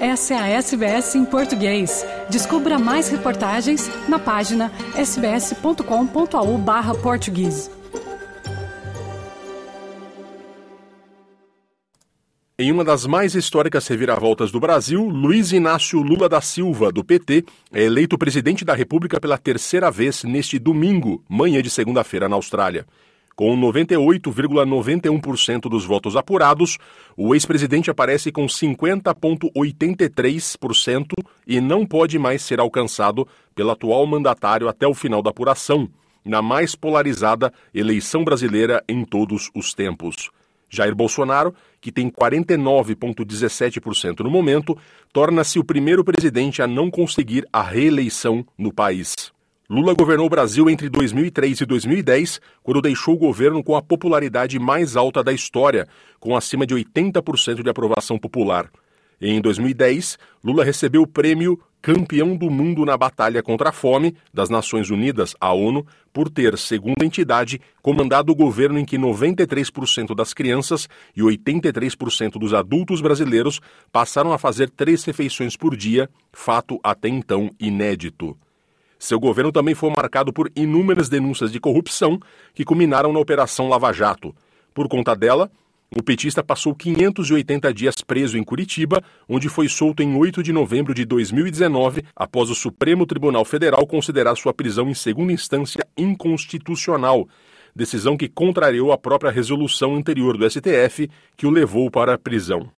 Essa é a SBS em português. Descubra mais reportagens na página sbs.com.au/português. Em uma das mais históricas reviravoltas do Brasil, Luiz Inácio Lula da Silva, do PT, é eleito presidente da República pela terceira vez neste domingo, manhã de segunda-feira, na Austrália. Com 98,91% dos votos apurados, o ex-presidente aparece com 50,83% e não pode mais ser alcançado pelo atual mandatário até o final da apuração, na mais polarizada eleição brasileira em todos os tempos. Jair Bolsonaro, que tem 49,17% no momento, torna-se o primeiro presidente a não conseguir a reeleição no país. Lula governou o Brasil entre 2003 e 2010, quando deixou o governo com a popularidade mais alta da história, com acima de 80% de aprovação popular. Em 2010, Lula recebeu o prêmio Campeão do Mundo na Batalha contra a Fome das Nações Unidas, a ONU, por ter, segundo a entidade, comandado o governo em que 93% das crianças e 83% dos adultos brasileiros passaram a fazer três refeições por dia, fato até então inédito. Seu governo também foi marcado por inúmeras denúncias de corrupção que culminaram na Operação Lava Jato. Por conta dela, o petista passou 580 dias preso em Curitiba, onde foi solto em 8 de novembro de 2019, após o Supremo Tribunal Federal considerar sua prisão em segunda instância inconstitucional, decisão que contrariou a própria resolução anterior do STF que o levou para a prisão.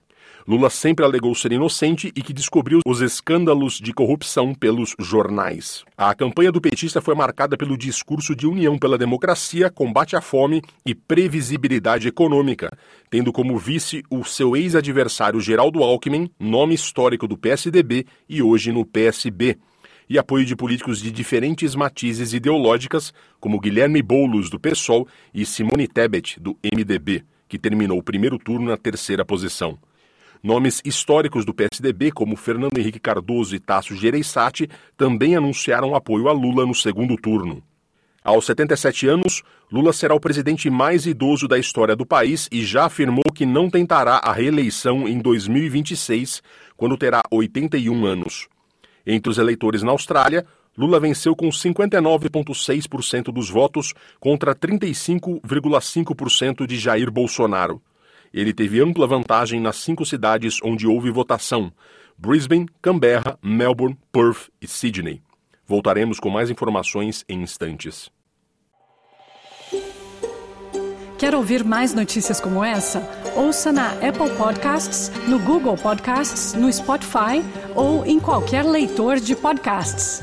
Lula sempre alegou ser inocente e que descobriu os escândalos de corrupção pelos jornais. A campanha do petista foi marcada pelo discurso de união pela democracia, combate à fome e previsibilidade econômica, tendo como vice o seu ex-adversário Geraldo Alckmin, nome histórico do PSDB e hoje no PSB e apoio de políticos de diferentes matizes ideológicas, como Guilherme Boulos, do PSOL, e Simone Tebet, do MDB, que terminou o primeiro turno na terceira posição. Nomes históricos do PSDB, como Fernando Henrique Cardoso e Tasso Gereissati, também anunciaram apoio a Lula no segundo turno. Aos 77 anos, Lula será o presidente mais idoso da história do país e já afirmou que não tentará a reeleição em 2026, quando terá 81 anos. Entre os eleitores na Austrália, Lula venceu com 59,6% dos votos contra 35,5% de Jair Bolsonaro. Ele teve ampla vantagem nas cinco cidades onde houve votação: Brisbane, Canberra, Melbourne, Perth e Sydney. Voltaremos com mais informações em instantes. Quer ouvir mais notícias como essa? Ouça na Apple Podcasts, no Google Podcasts, no Spotify ou em qualquer leitor de podcasts.